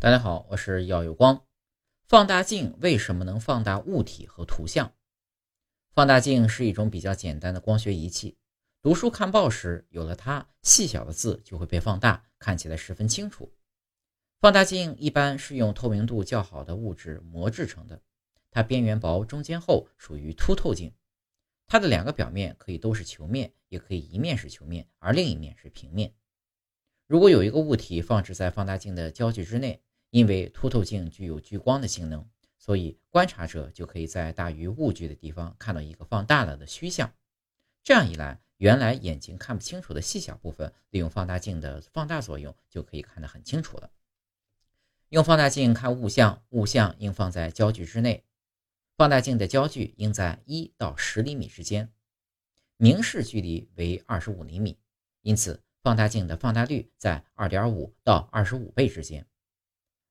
大家好，我是耀有光。放大镜为什么能放大物体和图像？放大镜是一种比较简单的光学仪器。读书看报时，有了它，细小的字就会被放大，看起来十分清楚。放大镜一般是用透明度较好的物质磨制成的，它边缘薄，中间厚，属于凸透镜。它的两个表面可以都是球面，也可以一面是球面，而另一面是平面。如果有一个物体放置在放大镜的焦距之内，因为凸透镜具有聚光的性能，所以观察者就可以在大于物距的地方看到一个放大了的虚像。这样一来，原来眼睛看不清楚的细小部分，利用放大镜的放大作用，就可以看得很清楚了。用放大镜看物像，物像应放在焦距之内，放大镜的焦距应在一到十厘米之间，明视距离为二十五厘米，因此放大镜的放大率在二点五到二十五倍之间。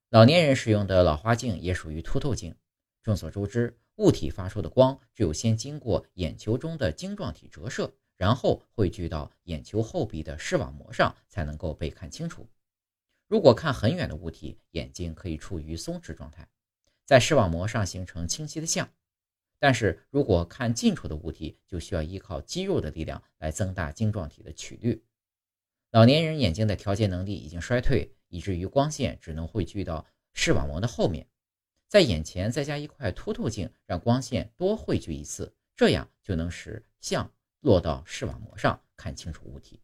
老年人使用的老花镜也属于凸透镜。众所周知，物体发出的光只有先经过眼球中的晶状体折射，然后汇聚到眼球后壁的视网膜上，才能够被看清楚。如果看很远的物体，眼睛可以处于松弛状态，在视网膜上形成清晰的像；但是如果看近处的物体，就需要依靠肌肉的力量来增大晶状体的曲率。老年人眼睛的调节能力已经衰退。以至于光线只能汇聚到视网膜的后面，在眼前再加一块凸透镜，让光线多汇聚一次，这样就能使像落到视网膜上，看清楚物体。